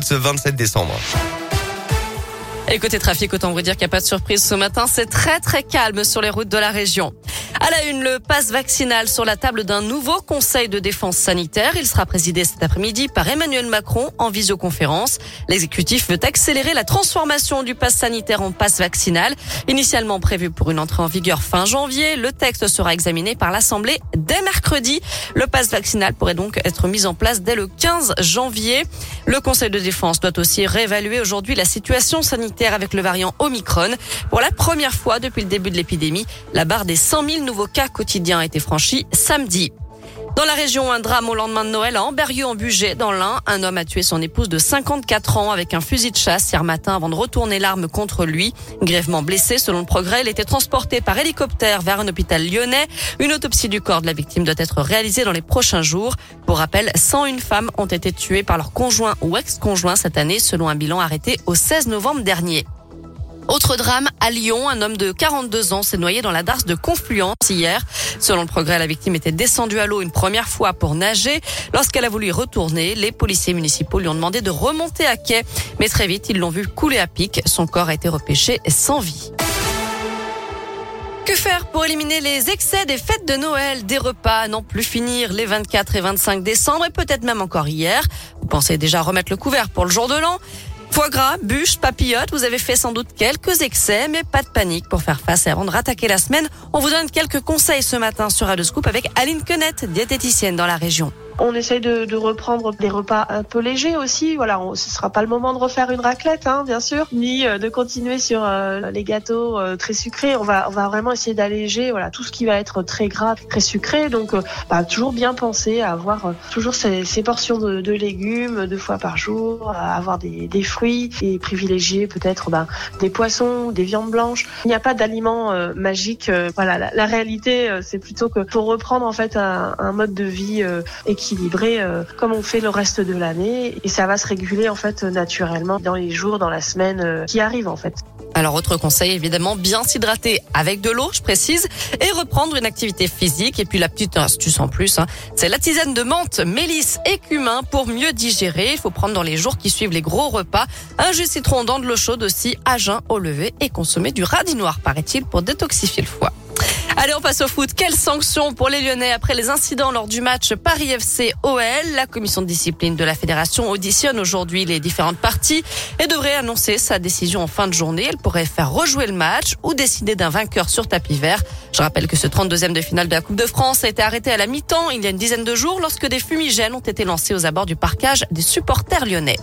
de ce 27 décembre. Et côté trafic, autant vous dire qu'il n'y a pas de surprise ce matin. C'est très très calme sur les routes de la région. À la une, le passe vaccinal sur la table d'un nouveau conseil de défense sanitaire. Il sera présidé cet après-midi par Emmanuel Macron en visioconférence. L'exécutif veut accélérer la transformation du passe sanitaire en passe vaccinal. Initialement prévu pour une entrée en vigueur fin janvier, le texte sera examiné par l'Assemblée dès mercredi. Le passe vaccinal pourrait donc être mis en place dès le 15 janvier. Le conseil de défense doit aussi réévaluer aujourd'hui la situation sanitaire avec le variant Omicron. Pour la première fois depuis le début de l'épidémie, la barre des 100 000 nouveaux cas quotidiens a été franchi samedi. Dans la région, un drame au lendemain de Noël à Amberieu en Bugey, dans l'Ain. Un homme a tué son épouse de 54 ans avec un fusil de chasse hier matin avant de retourner l'arme contre lui. Grièvement blessé, selon le progrès, il était transporté par hélicoptère vers un hôpital lyonnais. Une autopsie du corps de la victime doit être réalisée dans les prochains jours. Pour rappel, 101 femmes ont été tuées par leur conjoint ou ex-conjoint cette année, selon un bilan arrêté au 16 novembre dernier. Autre drame à Lyon, un homme de 42 ans s'est noyé dans la darse de Confluence hier. Selon le progrès, la victime était descendue à l'eau une première fois pour nager. Lorsqu'elle a voulu y retourner, les policiers municipaux lui ont demandé de remonter à quai. Mais très vite, ils l'ont vu couler à pic. Son corps a été repêché sans vie. Que faire pour éliminer les excès des fêtes de Noël, des repas à n'en plus finir les 24 et 25 décembre et peut-être même encore hier Vous pensez déjà remettre le couvert pour le jour de l'an? Foie gras, bûche, papillote, vous avez fait sans doute quelques excès, mais pas de panique pour faire face et avant de rattaquer la semaine. On vous donne quelques conseils ce matin sur Radio Scoop avec Aline Quenette, diététicienne dans la région. On essaye de, de, reprendre des repas un peu légers aussi. Voilà, on, ce sera pas le moment de refaire une raclette, hein, bien sûr, ni euh, de continuer sur euh, les gâteaux euh, très sucrés. On va, on va vraiment essayer d'alléger, voilà, tout ce qui va être très gras, très sucré. Donc, bah, toujours bien penser à avoir toujours ces, ces portions de, de, légumes deux fois par jour, à avoir des, des fruits et privilégier peut-être bah, des poissons, des viandes blanches. Il n'y a pas d'aliments magiques. voilà, la, la réalité, c'est plutôt que pour reprendre en fait un, un mode de vie équilibré équilibré euh, comme on fait le reste de l'année et ça va se réguler en fait naturellement dans les jours, dans la semaine euh, qui arrive en fait. Alors autre conseil évidemment bien s'hydrater avec de l'eau, je précise, et reprendre une activité physique. Et puis la petite astuce en plus, hein, c'est la tisane de menthe, mélisse et cumin pour mieux digérer. Il faut prendre dans les jours qui suivent les gros repas un jus citron dans de l'eau chaude aussi à jeun au lever et consommer du radis noir paraît-il pour détoxifier le foie. Allez, on passe au foot. Quelles sanctions pour les Lyonnais après les incidents lors du match Paris FC OL La commission de discipline de la fédération auditionne aujourd'hui les différentes parties et devrait annoncer sa décision en fin de journée. Elle pourrait faire rejouer le match ou décider d'un vainqueur sur tapis vert. Je rappelle que ce 32e de finale de la Coupe de France a été arrêté à la mi-temps il y a une dizaine de jours lorsque des fumigènes ont été lancés aux abords du parcage des supporters lyonnais.